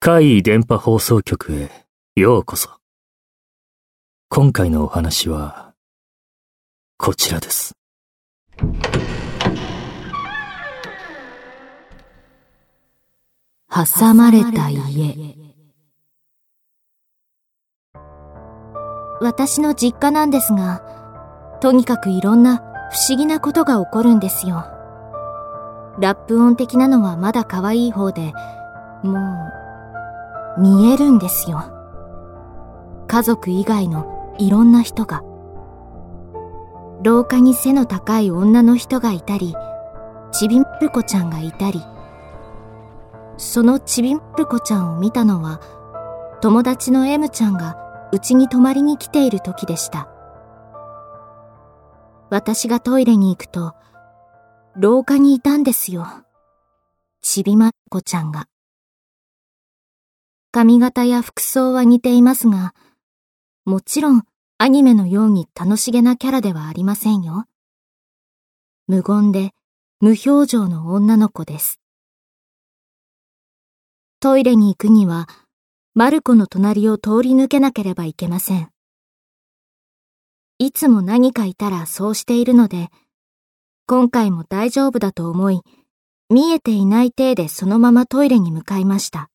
怪異電波放送局へようこそ。今回のお話は、こちらです。挟まれた家。私の実家なんですが、とにかくいろんな不思議なことが起こるんですよ。ラップ音的なのはまだ可愛い方で、もう、見えるんですよ。家族以外のいろんな人が。廊下に背の高い女の人がいたり、ちびんぷこちゃんがいたり。そのちびんぷこちゃんを見たのは、友達の M ちゃんがうちに泊まりに来ている時でした。私がトイレに行くと、廊下にいたんですよ。ちびまっこちゃんが。髪型や服装は似ていますが、もちろんアニメのように楽しげなキャラではありませんよ。無言で無表情の女の子です。トイレに行くにはマルコの隣を通り抜けなければいけません。いつも何かいたらそうしているので、今回も大丈夫だと思い、見えていない体でそのままトイレに向かいました。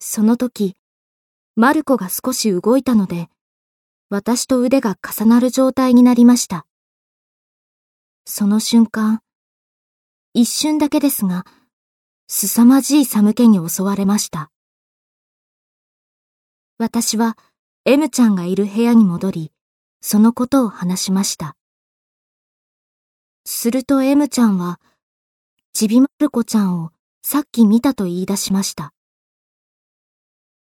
その時、マルコが少し動いたので、私と腕が重なる状態になりました。その瞬間、一瞬だけですが、凄まじい寒気に襲われました。私は M ちゃんがいる部屋に戻り、そのことを話しました。すると M ちゃんは、ちびまる子ちゃんをさっき見たと言い出しました。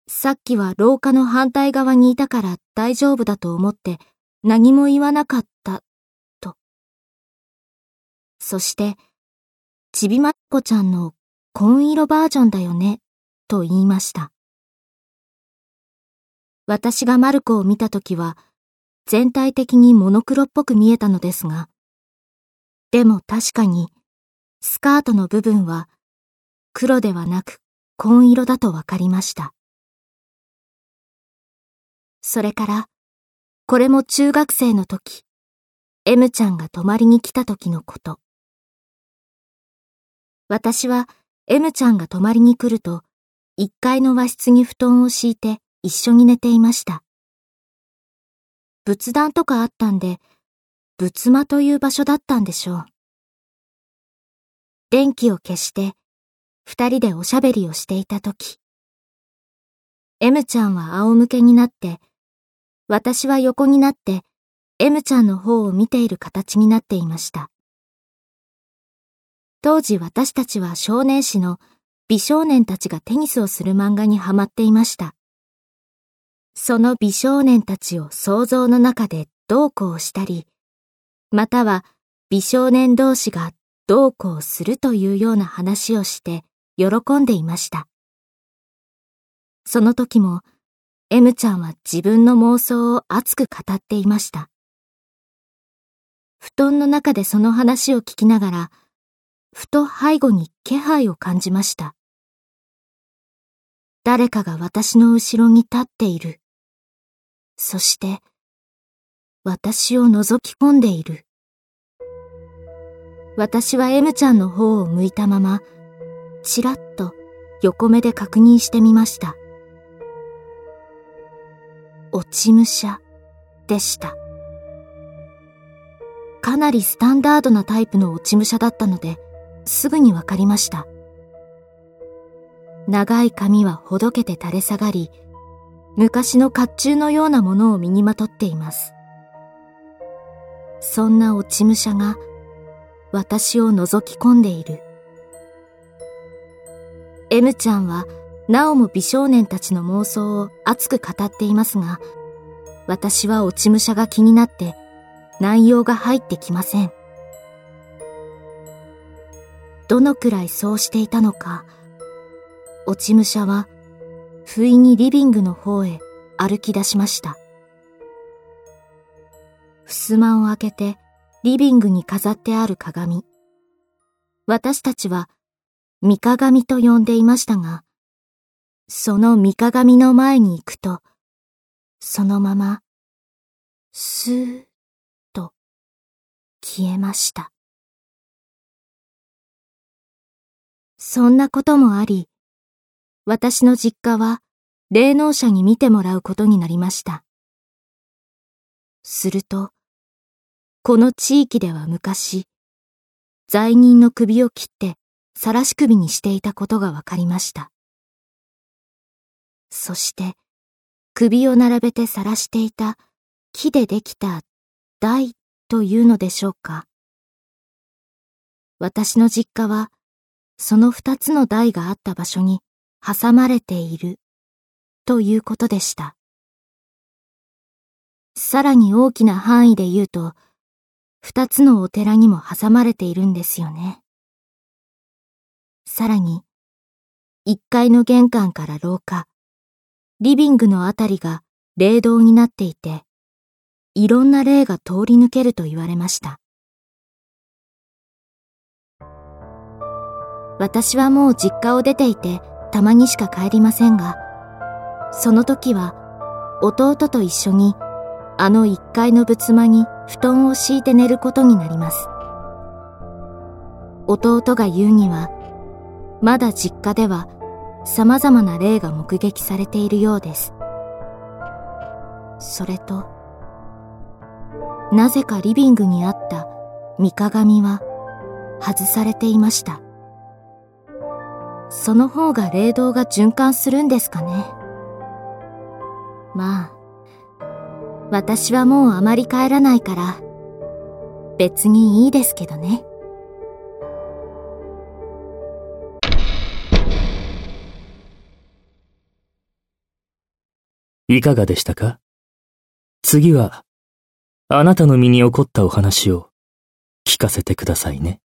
さっきは廊下の反対側にいたから大丈夫だと思って何も言わなかった、と。そして、ちびまる子ちゃんの紺色バージョンだよね、と言いました。私がマルコを見たときは、全体的にモノクロっぽく見えたのですが、でも確かに、スカートの部分は、黒ではなく紺色だとわかりました。それから、これも中学生の時、M ちゃんが泊まりに来た時のこと。私は M ちゃんが泊まりに来ると、1階の和室に布団を敷いて、一緒に寝ていました。仏壇とかあったんで、仏間という場所だったんでしょう。電気を消して、二人でおしゃべりをしていたとき、M ちゃんは仰向けになって、私は横になって、M ちゃんの方を見ている形になっていました。当時私たちは少年誌の美少年たちがテニスをする漫画にハマっていました。その美少年たちを想像の中でどうこうしたり、または美少年同士がどうこうするというような話をして喜んでいました。その時も M ちゃんは自分の妄想を熱く語っていました。布団の中でその話を聞きながら、ふと背後に気配を感じました。誰かが私の後ろに立っている。そして、私を覗き込んでいる。私は M ちゃんの方を向いたまま、ちらっと横目で確認してみました。落ち武者でした。かなりスタンダードなタイプの落ち武者だったので、すぐにわかりました。長い髪はほどけて垂れ下がり、昔の甲冑のようなものを身にまとっています。そんな落ち武者が私を覗き込んでいる。M ちゃんはなおも美少年たちの妄想を熱く語っていますが、私は落ち武者が気になって内容が入ってきません。どのくらいそうしていたのか、落ち武者は不意にリビングの方へ歩き出しました。襖を開けてリビングに飾ってある鏡。私たちは、三鏡と呼んでいましたが、その三鏡の前に行くと、そのまま、スーッと消えました。そんなこともあり、私の実家は霊能者に見てもらうことになりました。すると、この地域では昔、罪人の首を切って晒し首にしていたことがわかりました。そして、首を並べて晒していた木でできた台というのでしょうか。私の実家は、その二つの台があった場所に挟まれているということでした。さらに大きな範囲で言うと、二つのお寺にも挟まれているんですよね。さらに、一階の玄関から廊下、リビングのあたりが霊道になっていて、いろんな霊が通り抜けると言われました。私はもう実家を出ていて、たまにしか帰りませんが、その時は、弟と一緒にあの一階の仏間に布団を敷いて寝ることになります。弟が言うには、まだ実家では様々な霊が目撃されているようです。それと、なぜかリビングにあった三鏡は外されていました。その方が霊道が循環するんですかね。まあ、私はもうあまり帰らないから、別にいいですけどね。いかがでしたか？次は、あなたの身に起こったお話を聞かせてくださいね。